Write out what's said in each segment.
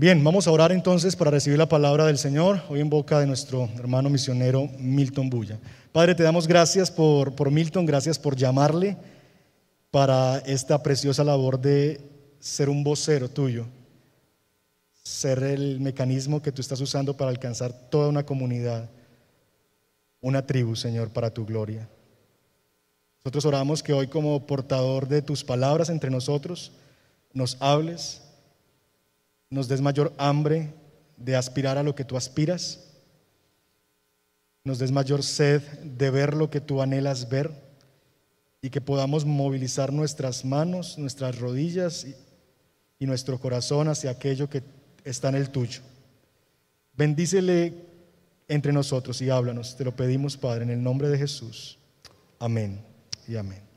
Bien, vamos a orar entonces para recibir la palabra del Señor, hoy en boca de nuestro hermano misionero Milton Bulla. Padre, te damos gracias por, por Milton, gracias por llamarle para esta preciosa labor de ser un vocero tuyo, ser el mecanismo que tú estás usando para alcanzar toda una comunidad, una tribu, Señor, para tu gloria. Nosotros oramos que hoy como portador de tus palabras entre nosotros, nos hables, nos des mayor hambre de aspirar a lo que tú aspiras, nos des mayor sed de ver lo que tú anhelas ver y que podamos movilizar nuestras manos, nuestras rodillas y, nuestro corazón hacia aquello que está en el tuyo. Bendícele entre nosotros y háblanos. Te lo pedimos, Padre, en el nombre de Jesús. Amén y amén.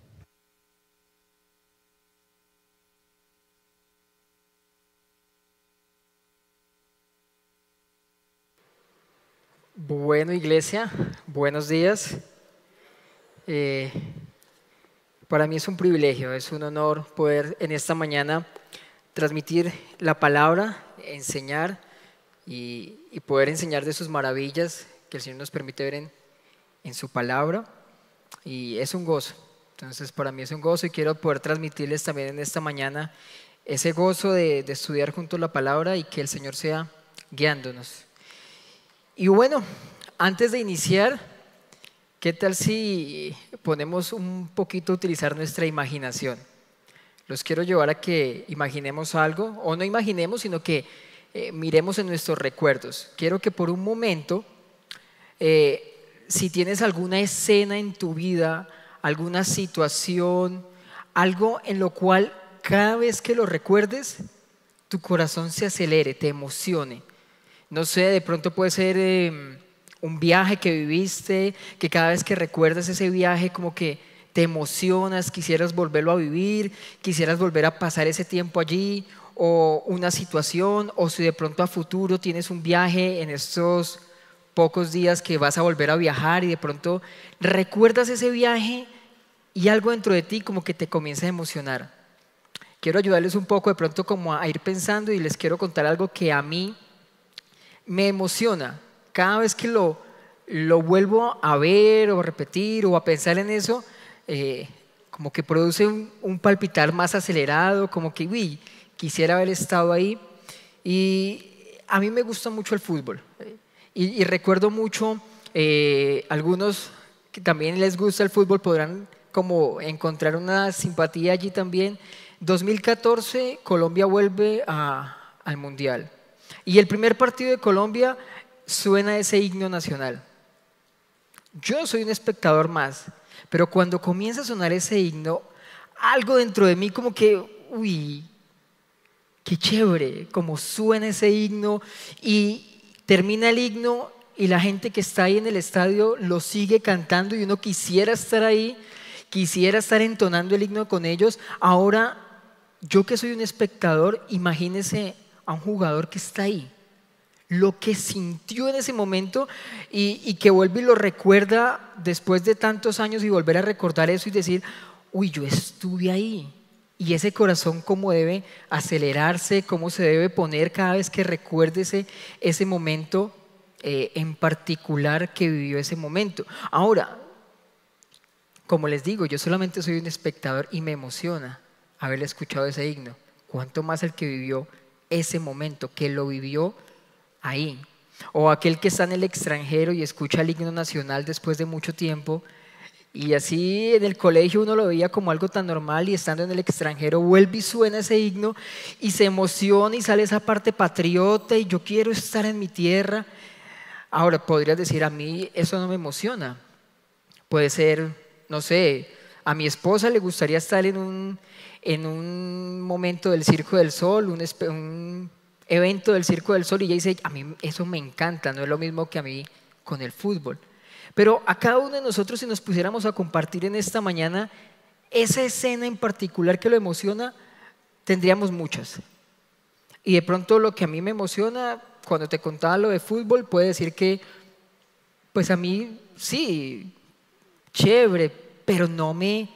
Bueno, iglesia, buenos días. Eh, para mí es un privilegio, es un honor poder en esta mañana transmitir la palabra, enseñar y, poder enseñar de sus maravillas que el Señor nos permite ver en, en su palabra. Y es un gozo. Entonces, para mí es un gozo y quiero poder transmitirles también en esta mañana ese gozo de, de estudiar juntos la palabra y que el Señor sea guiándonos. Y bueno, antes de iniciar, ¿qué tal si ponemos un poquito a utilizar nuestra imaginación? Los quiero llevar a que imaginemos algo, o no imaginemos, sino que eh, miremos en nuestros recuerdos. Quiero que por un momento, eh, si tienes alguna escena en tu vida, alguna situación, algo en lo cual cada vez que lo recuerdes, tu corazón se acelere, te emocione. No sé, de pronto puede ser eh, un viaje que viviste, que cada vez que recuerdas ese viaje como que te emocionas, quisieras volverlo a vivir, quisieras volver a pasar ese tiempo allí, o una situación, o si de pronto a futuro tienes un viaje en estos pocos días que vas a volver a viajar y de pronto recuerdas ese viaje y algo dentro de ti como que te comienza a emocionar. Quiero ayudarles un poco de pronto como a ir pensando y les quiero contar algo que a mí me emociona. Cada vez que lo, lo vuelvo a ver o a repetir o a pensar en eso, eh, como que produce un, palpitar más acelerado, como que, uy, quisiera haber estado ahí. Y a mí me gusta mucho el fútbol. Y, recuerdo mucho, eh, algunos que también les gusta el fútbol podrán como encontrar una simpatía allí también. 2014 Colombia vuelve al Mundial. Y el primer partido de Colombia suena ese himno nacional. Yo soy un espectador más, pero cuando comienza a sonar ese himno, algo dentro de mí como que, uy, qué chévere, como suena ese himno y termina el himno y la gente que está ahí en el estadio lo sigue cantando y uno quisiera estar ahí, quisiera estar entonando el himno con ellos. Ahora, yo que soy un espectador, imagínese a un jugador que está ahí, lo que sintió en ese momento y, que vuelve y lo recuerda después de tantos años y volver a recordar eso y decir, uy, yo estuve ahí. Y ese corazón cómo debe acelerarse, cómo se debe poner cada vez que recuerde ese, momento eh, en particular que vivió ese momento. Ahora, como les digo, yo solamente soy un espectador y me emociona haberle escuchado ese himno. Cuanto más el que vivió ese momento, que lo vivió ahí. O aquel que está en el extranjero y escucha el himno nacional después de mucho tiempo. Y así en el colegio uno lo veía como algo tan normal y estando en el extranjero vuelve y suena ese himno y se emociona y sale esa parte patriota y yo quiero estar en mi tierra. Ahora, podrías decir, a mí eso no me emociona. Puede ser, no sé, a mi esposa le gustaría estar en un, en un momento del Circo del Sol, un, un evento del Circo del Sol y ella dice, a mí eso me encanta, no es lo mismo que a mí con el fútbol. Pero a cada uno de nosotros si nos pusiéramos a compartir en esta mañana esa escena en particular que lo emociona, tendríamos muchas. Y de pronto lo que a mí me emociona, cuando te contaba lo de fútbol, puede decir que, pues a mí sí, chévere, pero no me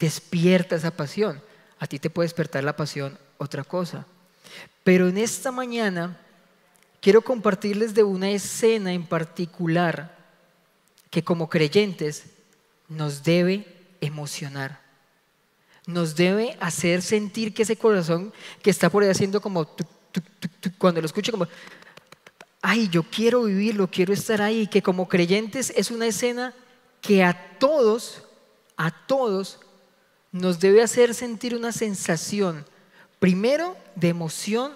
despierta esa pasión. A ti te puede despertar la pasión otra cosa. Pero en esta mañana quiero compartirles de una escena en particular que como creyentes nos debe emocionar. Nos debe hacer sentir que ese corazón que está por ahí haciendo como cuando lo escucho como ay, yo quiero vivirlo, quiero estar ahí, que como creyentes es una escena que a todos, a todos nos debe hacer sentir una sensación, primero de emoción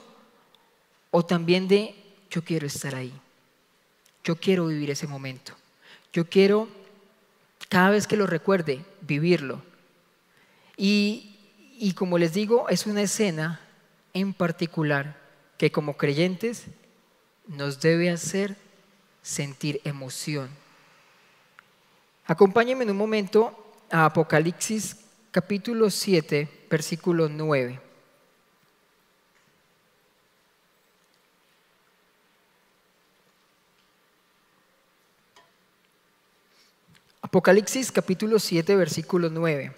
o también de yo quiero estar ahí, yo quiero vivir ese momento, yo quiero cada vez que lo recuerde vivirlo. Y, y como les digo, es una escena en particular que como creyentes nos debe hacer sentir emoción. Acompáñenme en un momento a Apocalipsis capítulo 7, versículo 9. Apocalipsis capítulo 7, versículo 9.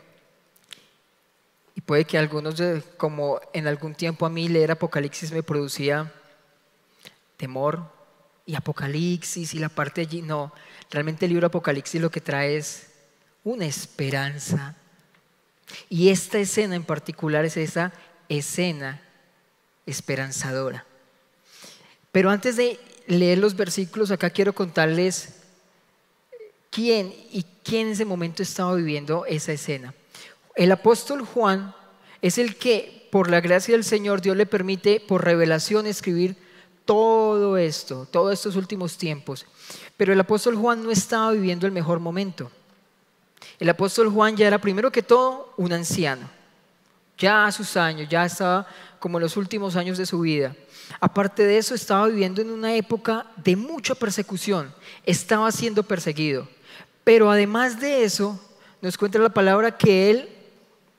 Y puede que algunos, como en algún tiempo a mí leer Apocalipsis me producía temor y Apocalipsis y la parte allí. No, realmente el libro Apocalipsis lo que trae es una esperanza. Y esta escena en particular es esa escena esperanzadora. Pero antes de leer los versículos, acá quiero contarles quién y quién en ese momento estaba viviendo esa escena. El apóstol Juan es el que, por la gracia del Señor, Dios le permite por revelación escribir todo esto, todos estos últimos tiempos. Pero el apóstol Juan no estaba viviendo el mejor momento. El apóstol Juan ya era primero que todo un anciano. Ya a sus años, ya estaba como en los últimos años de su vida. Aparte de eso, estaba viviendo en una época de mucha persecución. Estaba siendo perseguido. Pero además de eso, nos cuenta la palabra que él,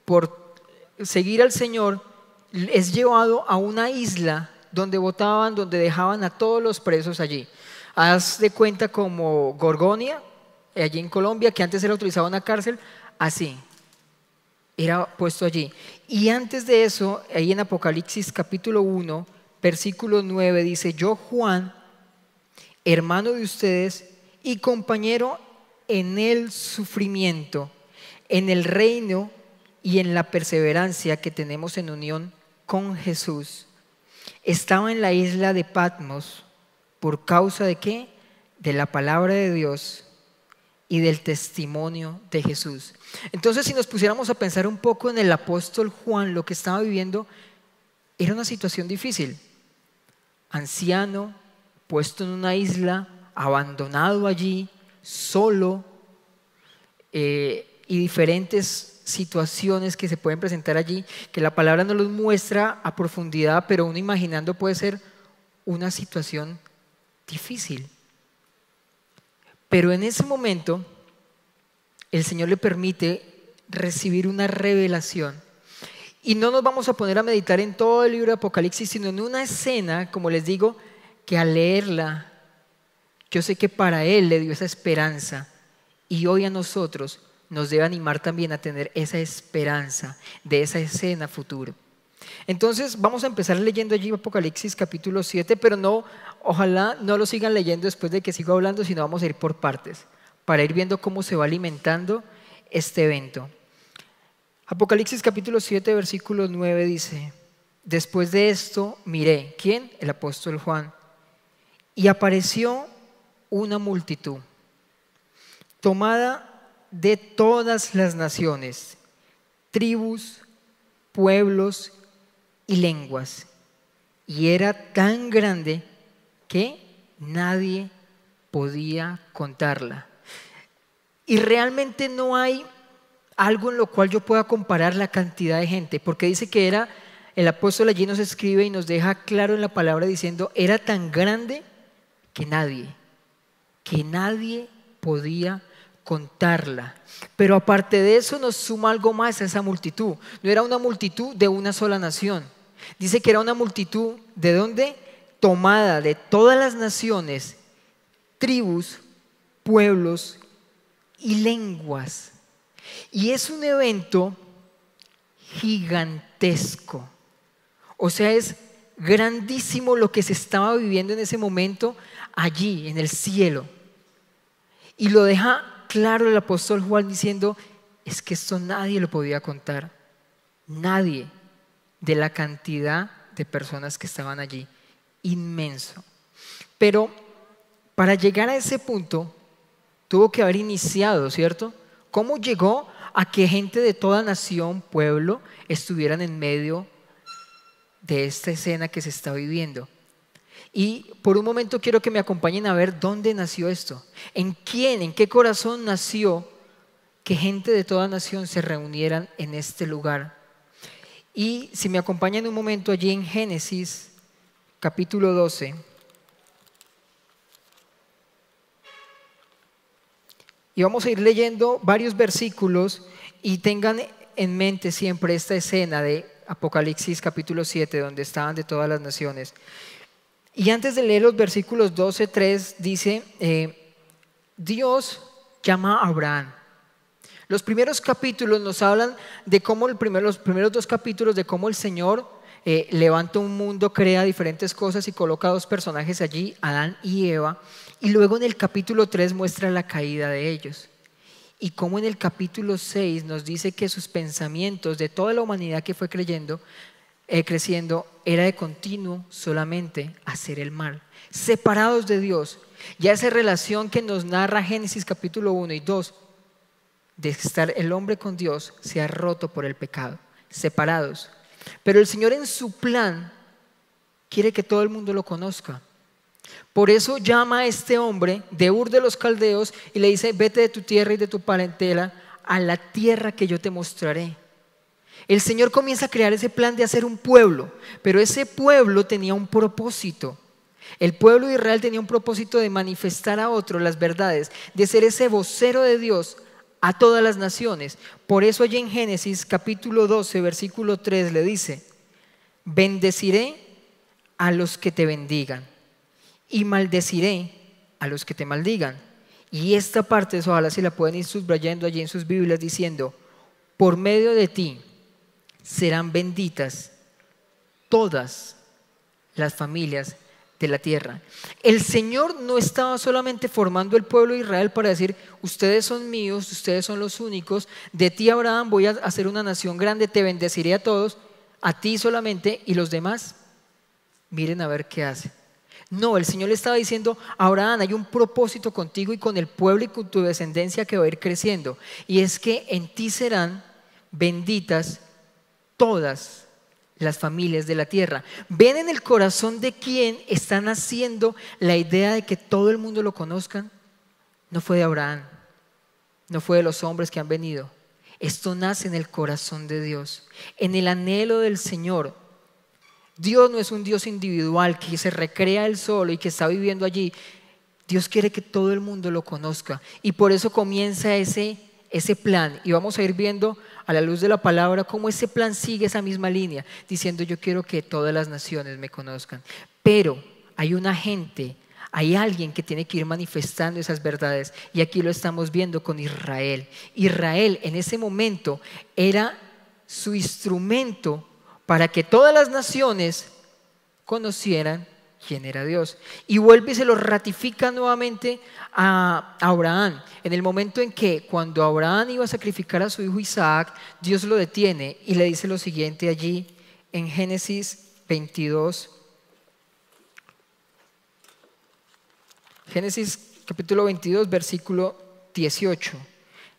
por seguir al Señor, es llevado a una isla donde votaban, donde dejaban a todos los presos allí. Haz de cuenta como Gorgonia, allí en Colombia, que antes era utilizaba una cárcel, así, era puesto allí. Y antes de eso, ahí en Apocalipsis capítulo 1, versículo 9, dice, yo Juan, hermano de ustedes y compañero en el sufrimiento, en el reino y en la perseverancia que tenemos en unión con Jesús estaba en la isla de Patmos por causa de qué? De la palabra de Dios y del testimonio de Jesús. Entonces, si nos pusiéramos a pensar un poco en el apóstol Juan, lo que estaba viviendo era una situación difícil. Anciano, puesto en una isla, abandonado allí, solo, eh, y diferentes situaciones que se pueden presentar allí, que la palabra no los muestra a profundidad, pero uno imaginando puede ser una situación difícil. Pero en ese momento el Señor le permite recibir una revelación. Y no nos vamos a poner a meditar en todo el libro de Apocalipsis, sino en una escena, como les digo, que al leerla, yo sé que para Él le dio esa esperanza. Y hoy a nosotros nos debe animar también a tener esa esperanza de esa escena futuro. Entonces vamos a empezar leyendo allí Apocalipsis capítulo 7, pero no, ojalá no lo sigan leyendo después de que sigo hablando, sino vamos a ir por partes, para ir viendo cómo se va alimentando este evento. Apocalipsis capítulo 7, versículo 9 dice, después de esto miré, ¿quién? El apóstol Juan, y apareció una multitud tomada de todas las naciones, tribus, pueblos y lenguas. Y era tan grande que nadie podía contarla. Y realmente no hay algo en lo cual yo pueda comparar la cantidad de gente, porque dice que era, el apóstol allí nos escribe y nos deja claro en la palabra diciendo, era tan grande que nadie, que nadie podía contarla. Pero aparte de eso nos suma algo más a esa multitud. No era una multitud de una sola nación. Dice que era una multitud de dónde? Tomada de todas las naciones, tribus, pueblos y lenguas. Y es un evento gigantesco. O sea, es grandísimo lo que se estaba viviendo en ese momento allí, en el cielo. Y lo deja claro el apóstol Juan diciendo, es que esto nadie lo podía contar. Nadie de la cantidad de personas que estaban allí. Inmenso. Pero para llegar a ese punto, tuvo que haber iniciado, ¿cierto? ¿Cómo llegó a que gente de toda nación, pueblo, estuvieran en medio de esta escena que se está viviendo? Y por un momento quiero que me acompañen a ver dónde nació esto, en quién, en qué corazón nació que gente de toda nación se reunieran en este lugar. Y si me acompañan un momento allí en Génesis capítulo 12. Y vamos a ir leyendo varios versículos y tengan en mente siempre esta escena de Apocalipsis capítulo 7, donde estaban de todas las naciones. Y antes de leer los versículos 12, 3, dice, eh, Dios llama a Abraham. Los primeros capítulos nos hablan de cómo el los primeros dos capítulos de cómo el Señor eh, levanta un mundo, crea diferentes cosas y coloca dos personajes allí, Adán y Eva. Y luego en el capítulo 3 muestra la caída de ellos. Y como en el capítulo 6 nos dice que sus pensamientos de toda la humanidad que fue creyendo, eh, creciendo era de continuo solamente hacer el mal, separados de Dios. Ya esa relación que nos narra Génesis capítulo 1 y 2, de estar el hombre con Dios, se ha roto por el pecado, separados. Pero el Señor en su plan quiere que todo el mundo lo conozca. Por eso llama a este hombre de Ur de los Caldeos y le dice, vete de tu tierra y de tu parentela a la tierra que yo te mostraré. El Señor comienza a crear ese plan de hacer un pueblo, pero ese pueblo tenía un propósito. El pueblo de Israel tenía un propósito de manifestar a otros las verdades, de ser ese vocero de Dios a todas las naciones. Por eso allí en Génesis capítulo 12, versículo 3 le dice, bendeciré a los que te bendigan y maldeciré a los que te maldigan. Y esta parte, ojalá si la pueden ir subrayando allí en sus Biblias diciendo, por medio de ti serán benditas todas las familias de la tierra. El Señor no estaba solamente formando el pueblo de Israel para decir, ustedes son míos, ustedes son los únicos, de ti Abraham voy a hacer una nación grande, te bendeciré a todos, a ti solamente y los demás, miren a ver qué hace. No, el Señor le estaba diciendo, Abraham, hay un propósito contigo y con el pueblo y con tu descendencia que va a ir creciendo. Y es que en ti serán benditas todas las familias de la tierra. Ven en el corazón de quién están haciendo la idea de que todo el mundo lo conozcan. No fue de Abraham, no fue de los hombres que han venido. Esto nace en el corazón de Dios, en el anhelo del Señor Dios no es un Dios individual que se recrea él solo y que está viviendo allí. Dios quiere que todo el mundo lo conozca. Y por eso comienza ese, ese plan. Y vamos a ir viendo a la luz de la palabra cómo ese plan sigue esa misma línea, diciendo yo quiero que todas las naciones me conozcan. Pero hay una gente, hay alguien que tiene que ir manifestando esas verdades. Y aquí lo estamos viendo con Israel. Israel en ese momento era su instrumento para que todas las naciones conocieran quién era Dios. Y vuelve y se lo ratifica nuevamente a Abraham. En el momento en que cuando Abraham iba a sacrificar a su hijo Isaac, Dios lo detiene y le dice lo siguiente allí en Génesis 22. Génesis capítulo 22, versículo 18.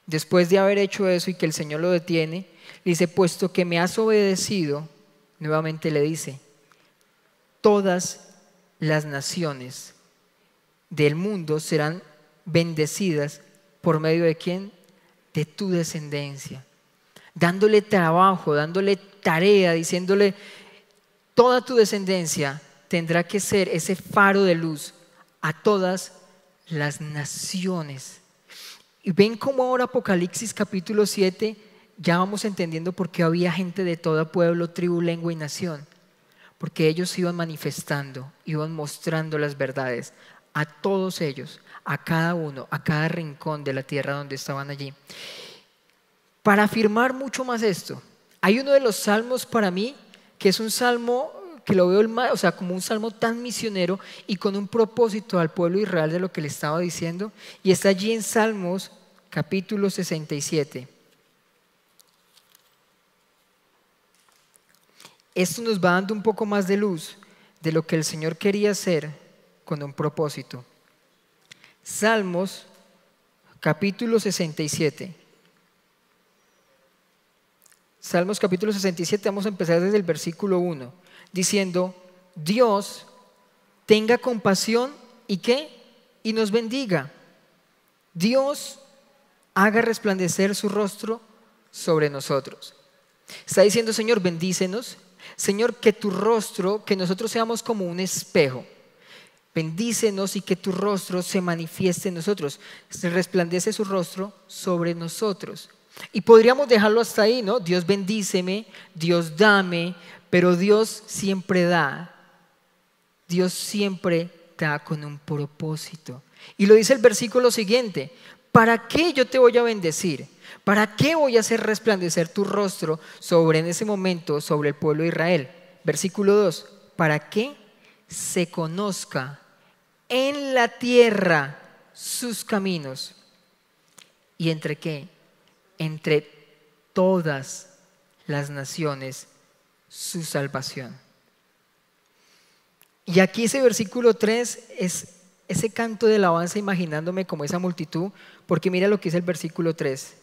Después de haber hecho eso y que el Señor lo detiene, dice, puesto que me has obedecido, nuevamente le dice, todas las naciones del mundo serán bendecidas por medio de quién? De tu descendencia. Dándole trabajo, dándole tarea, diciéndole, toda tu descendencia tendrá que ser ese faro de luz a todas las naciones. Y ven cómo ahora Apocalipsis capítulo 7 ya vamos entendiendo por qué había gente de todo pueblo, tribu, lengua y nación. Porque ellos iban manifestando, iban mostrando las verdades a todos ellos, a cada uno, a cada rincón de la tierra donde estaban allí. Para afirmar mucho más esto, hay uno de los salmos para mí que es un salmo que lo veo el o sea, como un salmo tan misionero y con un propósito al pueblo israel de lo que le estaba diciendo. Y está allí en Salmos capítulo 67. Esto nos va dando un poco más de luz de lo que el Señor quería hacer con un propósito. Salmos capítulo 67. Salmos capítulo 67, vamos a empezar desde el versículo 1, diciendo, Dios tenga compasión y qué? Y nos bendiga. Dios haga resplandecer su rostro sobre nosotros. Está diciendo, Señor, bendícenos. Señor, que tu rostro, que nosotros seamos como un espejo. Bendícenos y que tu rostro se manifieste en nosotros. Se resplandece su rostro sobre nosotros. Y podríamos dejarlo hasta ahí, ¿no? Dios bendíceme, Dios dame, pero Dios siempre da. Dios siempre da con un propósito. Y lo dice el versículo siguiente, ¿para qué yo te voy a bendecir? ¿Para qué voy a hacer resplandecer tu rostro sobre en ese momento sobre el pueblo de Israel? Versículo 2, ¿para qué se conozca en la tierra sus caminos? ¿Y entre qué? entre todas las naciones su salvación. Y aquí ese versículo 3 es ese canto de alabanza imaginándome como esa multitud, porque mira lo que dice el versículo 3,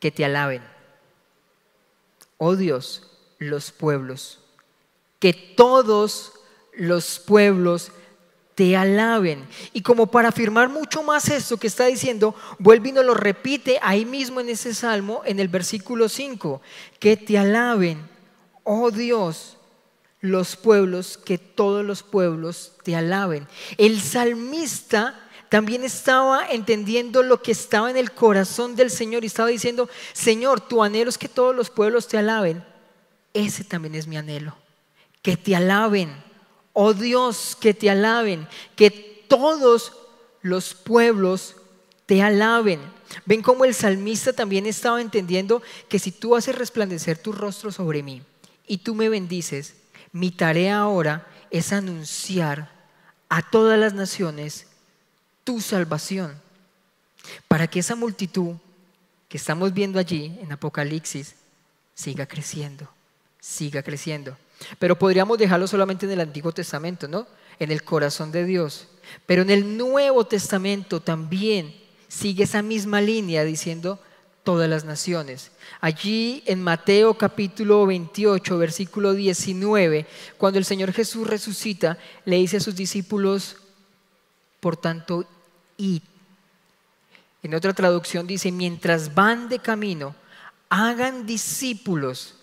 que te alaben. Oh Dios, los pueblos, que todos los pueblos te alaben. Y como para afirmar mucho más esto que está diciendo, vuelve y lo repite ahí mismo en ese salmo, en el versículo 5, que te alaben, oh Dios, los pueblos, que todos los pueblos te alaben. El salmista también estaba entendiendo lo que estaba en el corazón del Señor y estaba diciendo, Señor, tu anhelo es que todos los pueblos te alaben. Ese también es mi anhelo, que te alaben oh Dios, que te alaben, que todos los pueblos te alaben. Ven cómo el salmista también estaba entendiendo que si tú haces resplandecer tu rostro sobre mí y tú me bendices, mi tarea ahora es anunciar a todas las naciones tu salvación, para que esa multitud que estamos viendo allí en Apocalipsis siga creciendo, siga creciendo. Pero podríamos dejarlo solamente en el Antiguo Testamento, ¿no? En el corazón de Dios. Pero en el Nuevo Testamento también sigue esa misma línea diciendo todas las naciones. Allí en Mateo capítulo 28, versículo 19, cuando el Señor Jesús resucita, le dice a sus discípulos, por tanto, id. En otra traducción dice, mientras van de camino, hagan discípulos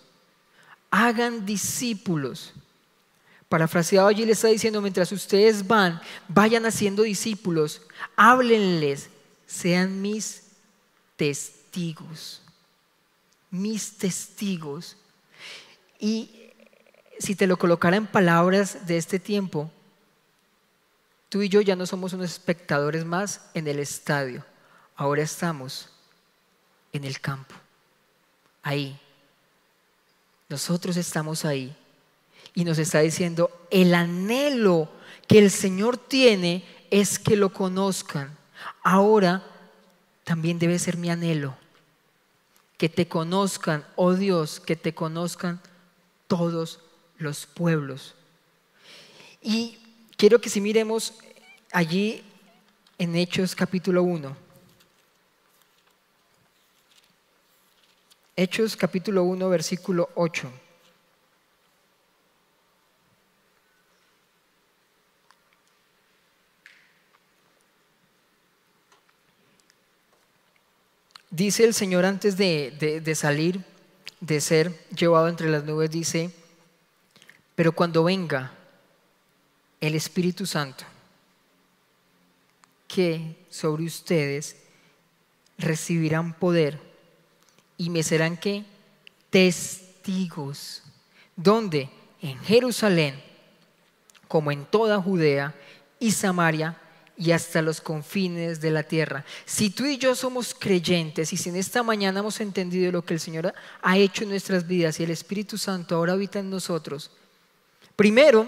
hagan discípulos. Parafraseado allí le está diciendo, mientras ustedes van, vayan haciendo discípulos, háblenles, sean mis testigos, mis testigos. Y si te lo colocara en palabras de este tiempo, tú y yo ya no somos unos espectadores más en el estadio, ahora estamos en el campo, ahí, nosotros estamos ahí y nos está diciendo, el anhelo que el Señor tiene es que lo conozcan. Ahora también debe ser mi anhelo, que te conozcan, oh Dios, que te conozcan todos los pueblos. Y quiero que si miremos allí en Hechos capítulo 1, Hechos capítulo 1, versículo 8. Dice el Señor antes de, de, salir, de ser llevado entre las nubes, dice, pero cuando venga el Espíritu Santo, que sobre ustedes recibirán poder y me serán que testigos. ¿Dónde? En Jerusalén, como en toda Judea y Samaria y hasta los confines de la tierra. Si tú y yo somos creyentes y si en esta mañana hemos entendido lo que el Señor ha hecho en nuestras vidas y el Espíritu Santo ahora habita en nosotros, Primero,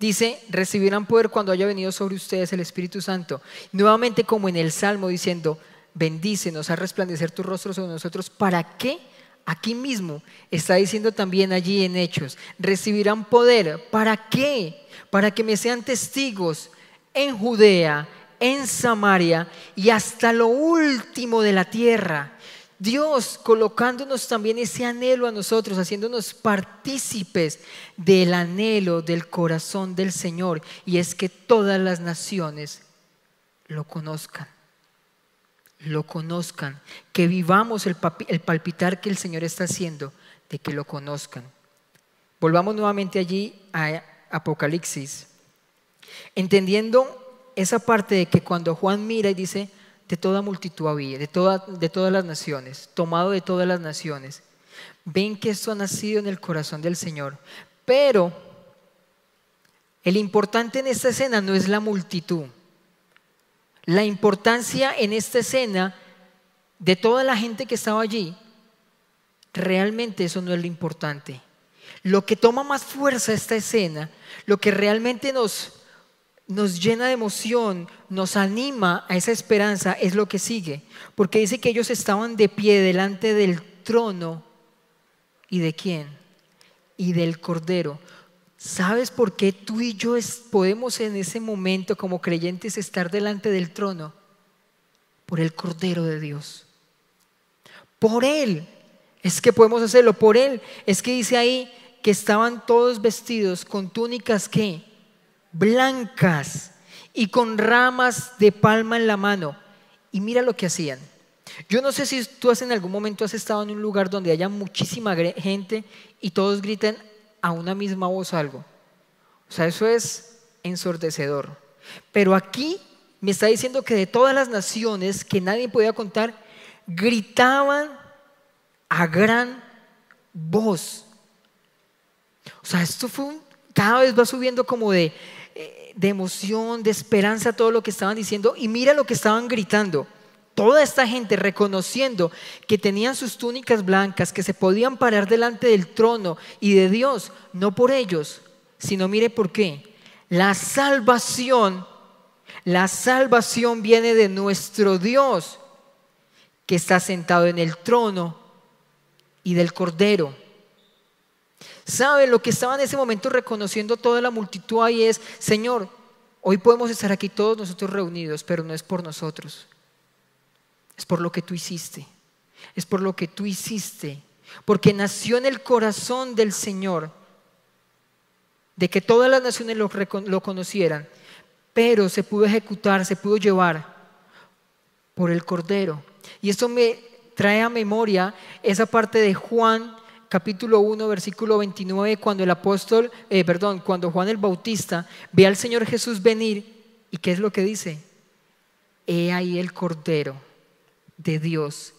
dice, recibirán poder cuando haya venido sobre ustedes el Espíritu Santo. Nuevamente como en el Salmo diciendo, bendícenos, a resplandecer tu rostro sobre nosotros. ¿Para qué? Aquí mismo está diciendo también allí en Hechos, recibirán poder. ¿Para qué? Para que me sean testigos en Judea, en Samaria y hasta lo último de la tierra. Dios colocándonos también ese anhelo a nosotros, haciéndonos partícipes del anhelo del corazón del Señor, y es que todas las naciones lo conozcan, lo conozcan, que vivamos el, el palpitar que el Señor está haciendo, de que lo conozcan. Volvamos nuevamente allí a Apocalipsis, entendiendo esa parte de que cuando Juan mira y dice, de toda multitud había, de, de todas las naciones, tomado de todas las naciones. Ven que esto ha nacido en el corazón del Señor. Pero el importante en esta escena no es la multitud. La importancia en esta escena de toda la gente que estaba allí, realmente eso no es lo importante. Lo que toma más fuerza esta escena, lo que realmente nos nos llena de emoción, nos anima a esa esperanza, es lo que sigue. Porque dice que ellos estaban de pie delante del trono. ¿Y de quién? Y del Cordero. ¿Sabes por qué tú y yo podemos en ese momento como creyentes estar delante del trono? Por el Cordero de Dios. Por Él es que podemos hacerlo. Por Él es que dice ahí que estaban todos vestidos con túnicas que blancas y con ramas de palma en la mano. Y mira lo que hacían. Yo no sé si tú en algún momento has estado en un lugar donde haya muchísima gente y todos griten a una misma voz algo. O sea, eso es ensordecedor. Pero aquí me está diciendo que de todas las naciones que nadie podía contar, gritaban a gran voz. O sea, esto fue un, cada vez va subiendo como de de emoción, de esperanza, todo lo que estaban diciendo. Y mira lo que estaban gritando. Toda esta gente reconociendo que tenían sus túnicas blancas, que se podían parar delante del trono y de Dios, no por ellos, sino mire por qué. La salvación, la salvación viene de nuestro Dios, que está sentado en el trono y del Cordero. ¿Saben lo que estaba en ese momento reconociendo toda la multitud ahí es, Señor, hoy podemos estar aquí todos nosotros reunidos, pero no es por nosotros. Es por lo que tú hiciste. Es por lo que tú hiciste. Porque nació en el corazón del Señor de que todas las naciones lo, lo conocieran, pero se pudo ejecutar, se pudo llevar por el Cordero. Y esto me trae a memoria esa parte de Juan capítulo 1, versículo 29, cuando el apóstol, eh, perdón, cuando Juan el Bautista ve al Señor Jesús venir, ¿y qué es lo que dice? He ahí el Cordero de Dios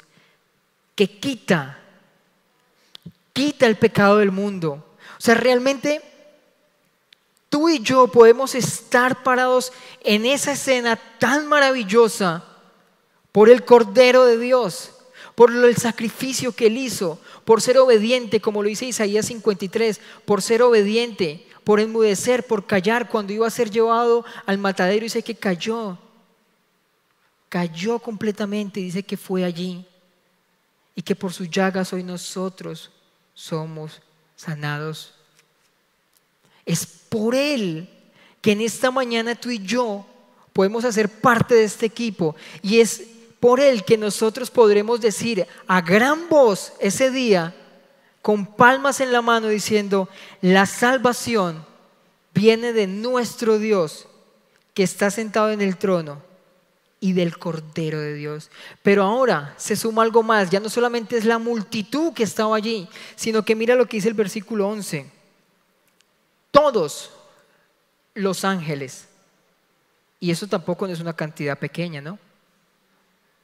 que quita, quita el pecado del mundo. O sea, realmente tú y yo podemos estar parados en esa escena tan maravillosa por el Cordero de Dios por el sacrificio que él hizo, por ser obediente, como lo dice Isaías 53, por ser obediente, por enmudecer, por callar cuando iba a ser llevado al matadero, dice que cayó, cayó completamente, dice que fue allí y que por sus llagas hoy nosotros somos sanados. Es por Él que en esta mañana tú y yo podemos hacer parte de este equipo y es por el que nosotros podremos decir a gran voz ese día, con palmas en la mano, diciendo, la salvación viene de nuestro Dios que está sentado en el trono y del Cordero de Dios. Pero ahora se suma algo más, ya no solamente es la multitud que estaba allí, sino que mira lo que dice el versículo 11. Todos los ángeles, y eso tampoco es una cantidad pequeña, ¿no?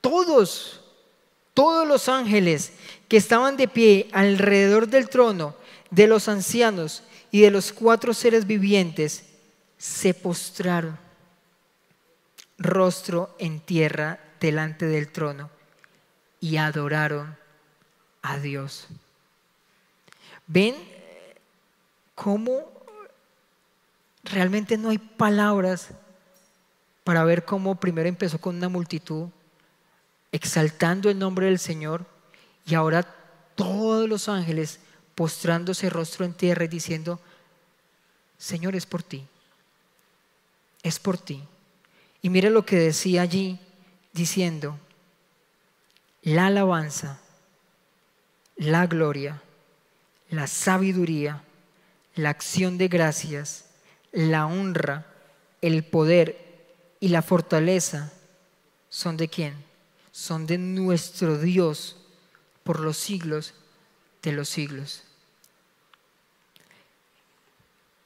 Todos, todos los ángeles que estaban de pie alrededor del trono, de los ancianos y de los cuatro seres vivientes, se postraron rostro en tierra delante del trono y adoraron a Dios. ¿Ven cómo realmente no hay palabras para ver cómo primero empezó con una multitud, exaltando el nombre del Señor, y ahora todos los ángeles postrándose rostro en tierra y diciendo, Señor, es por ti, es por ti. Y mire lo que decía allí, diciendo, la alabanza, la gloria, la sabiduría, la acción de gracias, la honra, el poder y la fortaleza son de quién? Son de nuestro Dios por los siglos de los siglos.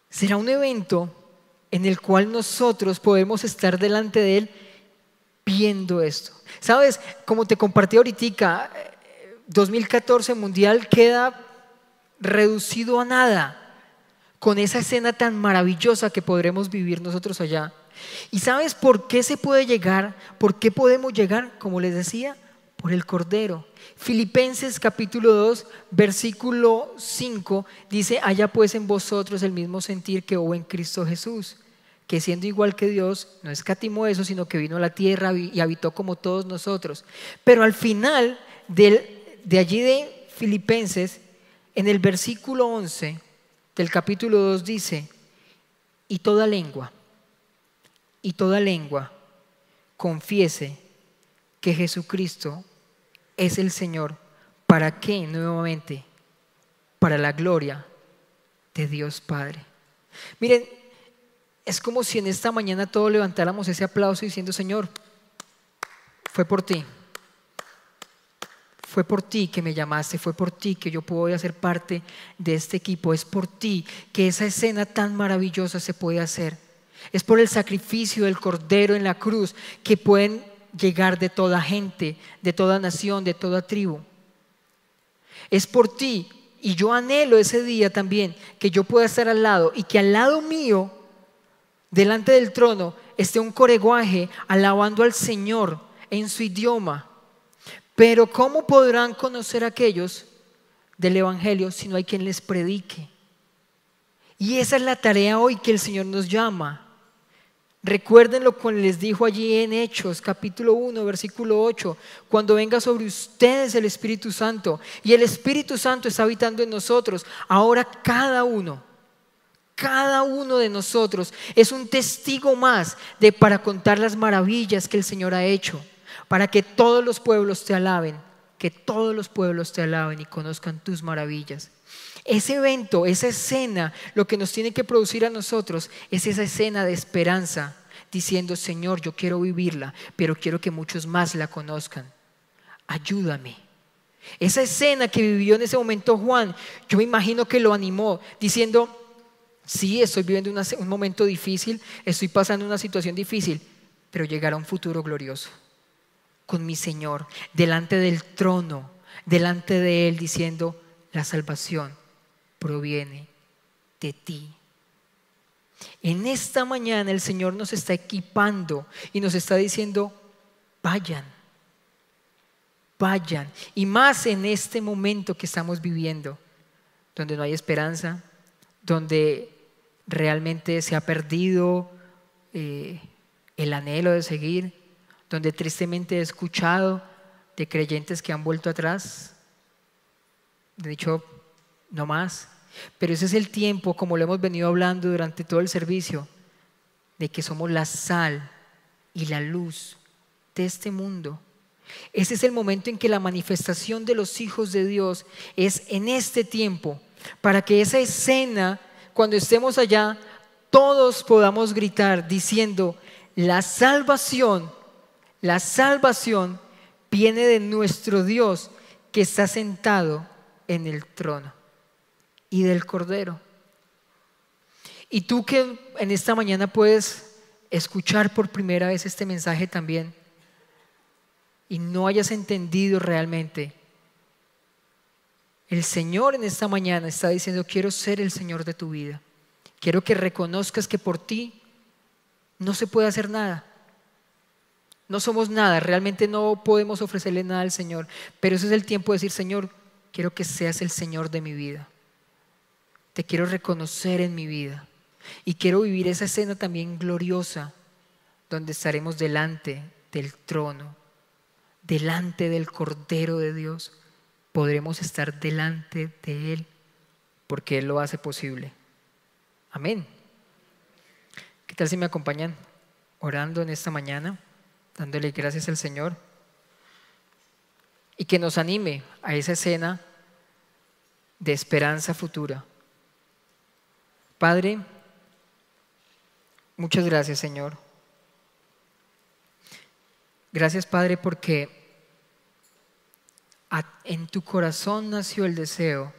Será un evento en el cual nosotros podemos estar delante de Él viendo esto. Sabes, como te compartí ahorita, 2014 Mundial queda reducido a nada con esa escena tan maravillosa que podremos vivir nosotros allá. ¿Y sabes por qué se puede llegar? ¿Por qué podemos llegar? Como les decía, por el Cordero. Filipenses capítulo 2, versículo 5 dice, haya pues en vosotros el mismo sentir que hubo en Cristo Jesús, que siendo igual que Dios, no escatimó eso, sino que vino a la tierra y habitó como todos nosotros. Pero al final de allí de Filipenses, en el versículo 11 del capítulo 2 dice, y toda lengua, y toda lengua confiese que Jesucristo es el Señor. ¿Para qué? Nuevamente, para la gloria de Dios Padre. Miren, es como si en esta mañana todos levantáramos ese aplauso diciendo, Señor, fue por ti. Fue por ti que me llamaste, fue por ti que yo puedo hacer parte de este equipo, es por ti que esa escena tan maravillosa se puede hacer. Es por el sacrificio del Cordero en la cruz que pueden llegar de toda gente, de toda nación, de toda tribu. Es por ti. Y yo anhelo ese día también que yo pueda estar al lado y que al lado mío, delante del trono, esté un coreguaje alabando al Señor en su idioma. Pero ¿cómo podrán conocer aquellos del Evangelio si no hay quien les predique? Y esa es la tarea hoy que el Señor nos llama. Recuerden lo que les dijo allí en Hechos, capítulo 1, versículo 8, cuando venga sobre ustedes el Espíritu Santo y el Espíritu Santo está habitando en nosotros, ahora cada uno, cada uno de nosotros es un testigo más de para contar las maravillas que el Señor ha hecho, para que todos los pueblos te alaben, que todos los pueblos te alaben y conozcan tus maravillas. Ese evento, esa escena, lo que nos tiene que producir a nosotros es esa escena de esperanza, diciendo, Señor, yo quiero vivirla, pero quiero que muchos más la conozcan. Ayúdame. Esa escena que vivió en ese momento Juan, yo me imagino que lo animó, diciendo, sí, estoy viviendo un momento difícil, estoy pasando una situación difícil, pero llegará un futuro glorioso con mi Señor, delante del trono, delante de Él, diciendo, la salvación proviene de ti. En esta mañana el Señor nos está equipando y nos está diciendo, vayan, vayan. Y más en este momento que estamos viviendo, donde no hay esperanza, donde realmente se ha perdido eh, el anhelo de seguir, donde tristemente he escuchado de creyentes que han vuelto atrás, de dicho, no más. Pero ese es el tiempo, como lo hemos venido hablando durante todo el servicio, de que somos la sal y la luz de este mundo. Ese es el momento en que la manifestación de los hijos de Dios es en este tiempo, para que esa escena, cuando estemos allá, todos podamos gritar diciendo, la salvación, la salvación viene de nuestro Dios que está sentado en el trono y del Cordero. Y tú que en esta mañana puedes escuchar por primera vez este mensaje también y no hayas entendido realmente, el Señor en esta mañana está diciendo, quiero ser el Señor de tu vida. Quiero que reconozcas que por ti no se puede hacer nada. No somos nada, realmente no podemos ofrecerle nada al Señor. Pero ese es el tiempo de decir, Señor, quiero que seas el Señor de mi vida. Te quiero reconocer en mi vida. Y quiero vivir esa escena también gloriosa, donde estaremos delante del trono, delante del Cordero de Dios. Podremos estar delante de Él, porque Él lo hace posible. Amén. ¿Qué tal si me acompañan orando en esta mañana, dándole gracias al Señor? Y que nos anime a esa escena de esperanza futura. Padre, muchas gracias Señor. Gracias Padre porque en tu corazón nació el deseo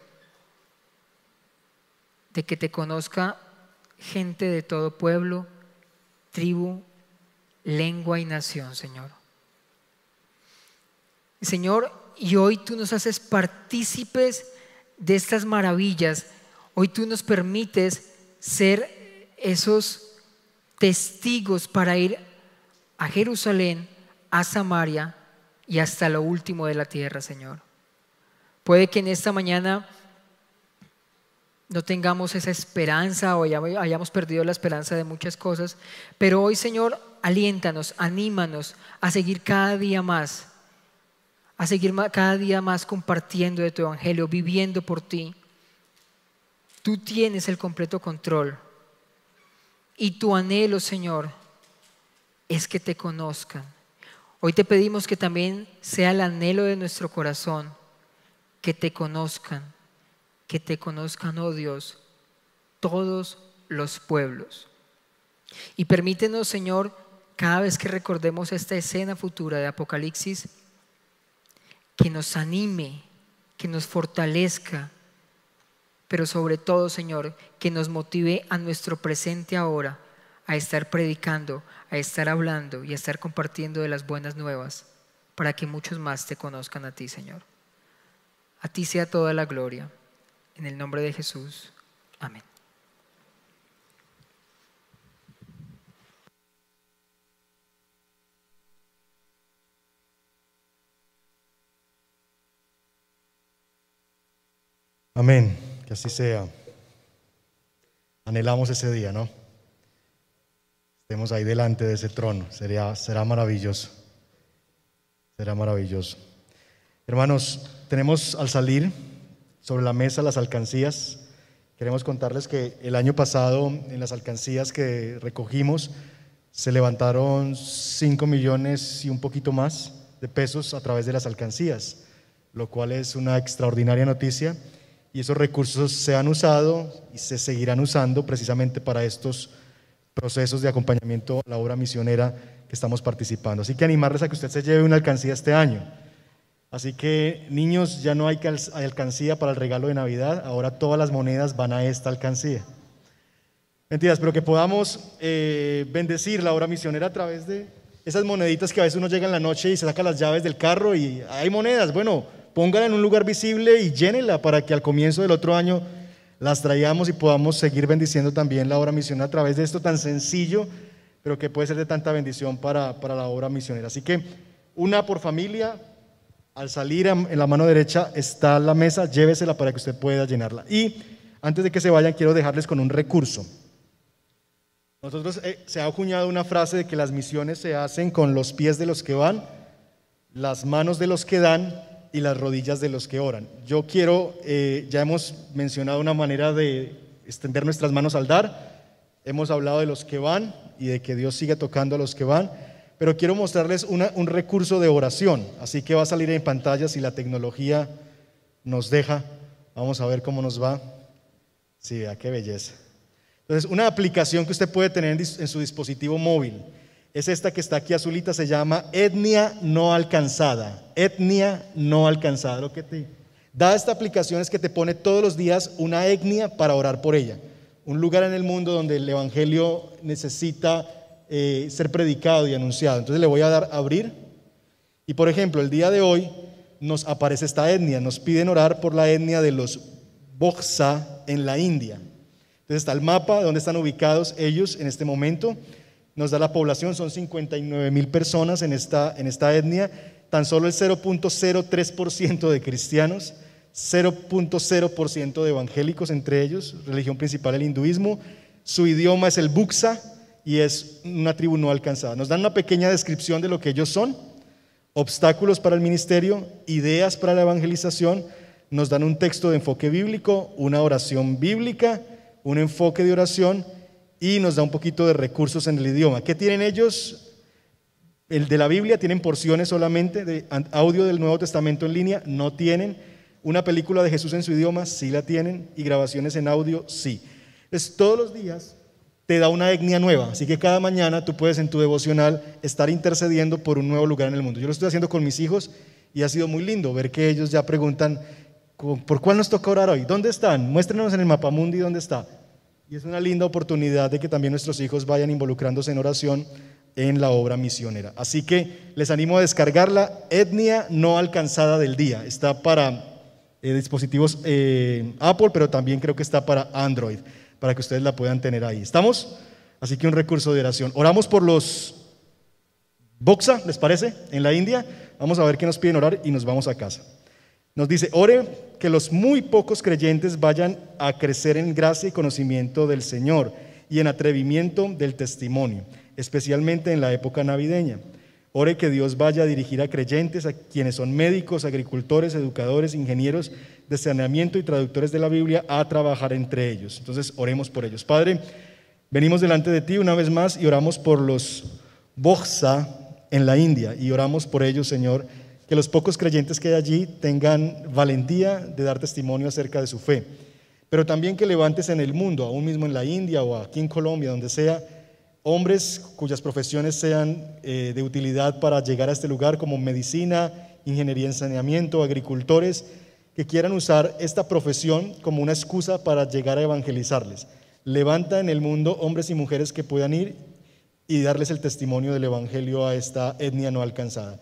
de que te conozca gente de todo pueblo, tribu, lengua y nación, Señor. Señor, y hoy tú nos haces partícipes de estas maravillas. Hoy tú nos permites ser esos testigos para ir a Jerusalén, a Samaria y hasta lo último de la tierra, Señor. Puede que en esta mañana no tengamos esa esperanza o hayamos perdido la esperanza de muchas cosas, pero hoy, Señor, aliéntanos, anímanos a seguir cada día más a seguir cada día más compartiendo de tu evangelio, viviendo por ti. Tú tienes el completo control. Y tu anhelo, Señor, es que te conozcan. Hoy te pedimos que también sea el anhelo de nuestro corazón, que te conozcan, que te conozcan, oh Dios, todos los pueblos. Y permítenos, Señor, cada vez que recordemos esta escena futura de Apocalipsis, que nos anime, que nos fortalezca, pero sobre todo, Señor, que nos motive a nuestro presente ahora, a estar predicando, a estar hablando y a estar compartiendo de las buenas nuevas, para que muchos más te conozcan a ti, Señor. A ti sea toda la gloria. En el nombre de Jesús. Amén. Amén, que así sea. Anhelamos ese día, ¿no? Estemos ahí delante de ese trono, Sería, será maravilloso. Será maravilloso. Hermanos, tenemos al salir sobre la mesa las alcancías. Queremos contarles que el año pasado en las alcancías que recogimos se levantaron 5 millones y un poquito más de pesos a través de las alcancías, lo cual es una extraordinaria noticia y esos recursos se han usado y se seguirán usando precisamente para estos procesos de acompañamiento a la obra misionera que estamos participando. Así que animarles a que usted se lleve una alcancía este año. Así que niños, ya no hay alcancía para el regalo de Navidad, ahora todas las monedas van a esta alcancía. Mentiras, pero que podamos eh, bendecir la obra misionera a través de esas moneditas que a veces uno llega en la noche y se saca las llaves del carro y hay monedas. Bueno, póngala en un lugar visible y llénela para que al comienzo del otro año las traigamos y podamos seguir bendiciendo también la obra misionera a través de esto tan sencillo, pero que puede ser de tanta bendición para, para la obra misionera. Así que una por familia, al salir en la mano derecha está la mesa, llévesela para que usted pueda llenarla. Y antes de que se vayan, quiero dejarles con un recurso. Nosotros eh, se ha acuñado una frase de que las misiones se hacen con los pies de los que van, las manos de los que dan y las rodillas de los que oran. Yo quiero, eh, ya hemos mencionado una manera de extender nuestras manos al dar, hemos hablado de los que van y de que Dios sigue tocando a los que van, pero quiero mostrarles un recurso de oración, así que va a salir en pantalla si la tecnología nos deja. Vamos a ver cómo nos va. Sí, vea qué belleza. Entonces, una aplicación que usted puede tener en su dispositivo móvil es esta que está aquí azulita, se llama etnia no alcanzada. Etnia no alcanzada. Lo que te da esta aplicación es que te pone todos los días una etnia para orar por ella. Un lugar en el mundo donde el Evangelio necesita eh, ser predicado y anunciado. Entonces le voy a dar abrir. Y por ejemplo, el día de hoy nos aparece esta etnia. Nos piden orar por la etnia de los Boxa en la India. Entonces está el mapa de donde están ubicados ellos en este momento nos da la población, son 59 mil personas en esta, en esta etnia, tan solo el 0.03% de cristianos, 0.0% de evangélicos entre ellos, religión principal el hinduismo, su idioma es el Buxa y es una tribu no alcanzada. Nos dan una pequeña descripción de lo que ellos son, obstáculos para el ministerio, ideas para la evangelización, nos dan un texto de enfoque bíblico, una oración bíblica, un enfoque de oración y nos da un poquito de recursos en el idioma. ¿Qué tienen ellos? El de la Biblia tienen porciones solamente de audio del Nuevo Testamento en línea, no tienen. Una película de Jesús en su idioma, sí la tienen. Y grabaciones en audio, sí. Es todos los días te da una etnia nueva. Así que cada mañana tú puedes en tu devocional estar intercediendo por un nuevo lugar en el mundo. Yo lo estoy haciendo con mis hijos y ha sido muy lindo ver que ellos ya preguntan, ¿por cuál nos toca orar hoy? ¿Dónde están? Muéstrenos en el mapa mundi dónde está. Y es una linda oportunidad de que también nuestros hijos vayan involucrándose en oración en la obra misionera. Así que les animo a descargar la etnia no alcanzada del día. Está para eh, dispositivos eh, Apple, pero también creo que está para Android para que ustedes la puedan tener ahí. ¿Estamos? Así que un recurso de oración. Oramos por los Boxa, ¿les parece? En la India. Vamos a ver qué nos piden orar y nos vamos a casa. Nos dice, ore que los muy pocos creyentes vayan a crecer en gracia y conocimiento del Señor y en atrevimiento del testimonio, especialmente en la época navideña. Ore que Dios vaya a dirigir a creyentes, a quienes son médicos, agricultores, educadores, ingenieros de saneamiento y traductores de la Biblia, a trabajar entre ellos. Entonces, oremos por ellos. Padre, venimos delante de ti una vez más y oramos por los Boxa en la India y oramos por ellos, Señor, que los pocos creyentes que hay allí tengan valentía de dar testimonio acerca de su fe, pero también que levantes en el mundo, aún mismo en la India o aquí en Colombia, donde sea, hombres cuyas profesiones sean eh, de utilidad para llegar a este lugar, como medicina, ingeniería en saneamiento, agricultores, que quieran usar esta profesión como una excusa para llegar a evangelizarles. Levanta en el mundo hombres y mujeres que puedan ir y darles el testimonio del Evangelio a esta etnia no alcanzada.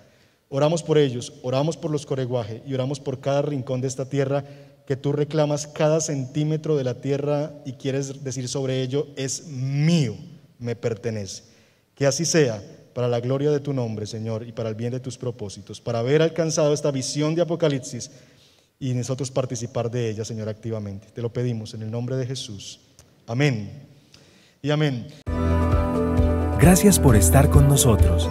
Oramos por ellos, oramos por los coreguaje y oramos por cada rincón de esta tierra que tú reclamas cada centímetro de la tierra y quieres decir sobre ello es mío me pertenece. Que así sea, para la gloria de tu nombre, Señor, y para el bien de tus propósitos, para haber alcanzado esta visión de Apocalipsis y nosotros participar de ella, Señor, activamente. Te lo pedimos en el nombre de Jesús. Amén. Y amén. Gracias por estar con nosotros.